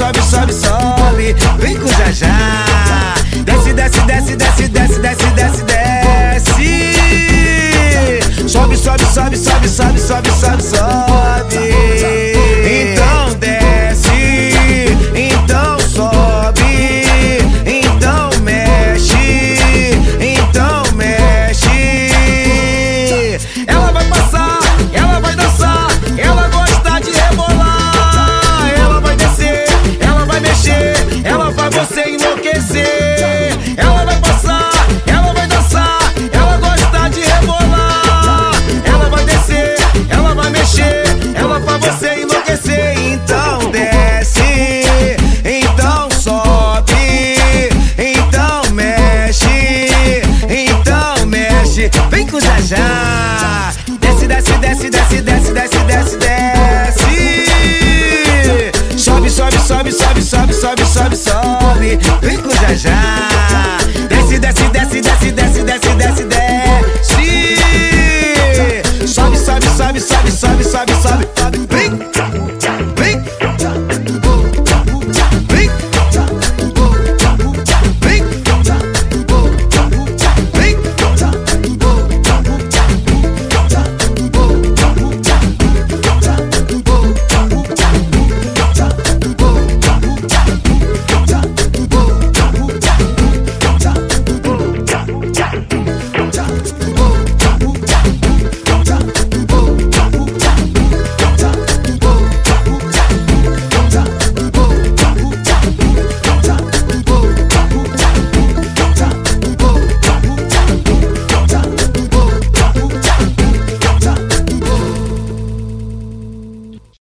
sobe, sobe, sobe. Vem com já já. Desce, desce, desce, desce, desce, desce, desce, desce. Sobe, sobe, sobe, sobe, sobe, sobe, sobe, sobe. deixar. Desce, desce, desce, desce, desce, desce, desce, desce. Sobe, sobe, sobe, sobe, sobe, sobe, sobe, sobe. Vem com já já. Desce, desce, desce, desce, desce, desce, desce, desce. Sobe, sobe, sobe, sobe, sobe, sobe, sobe.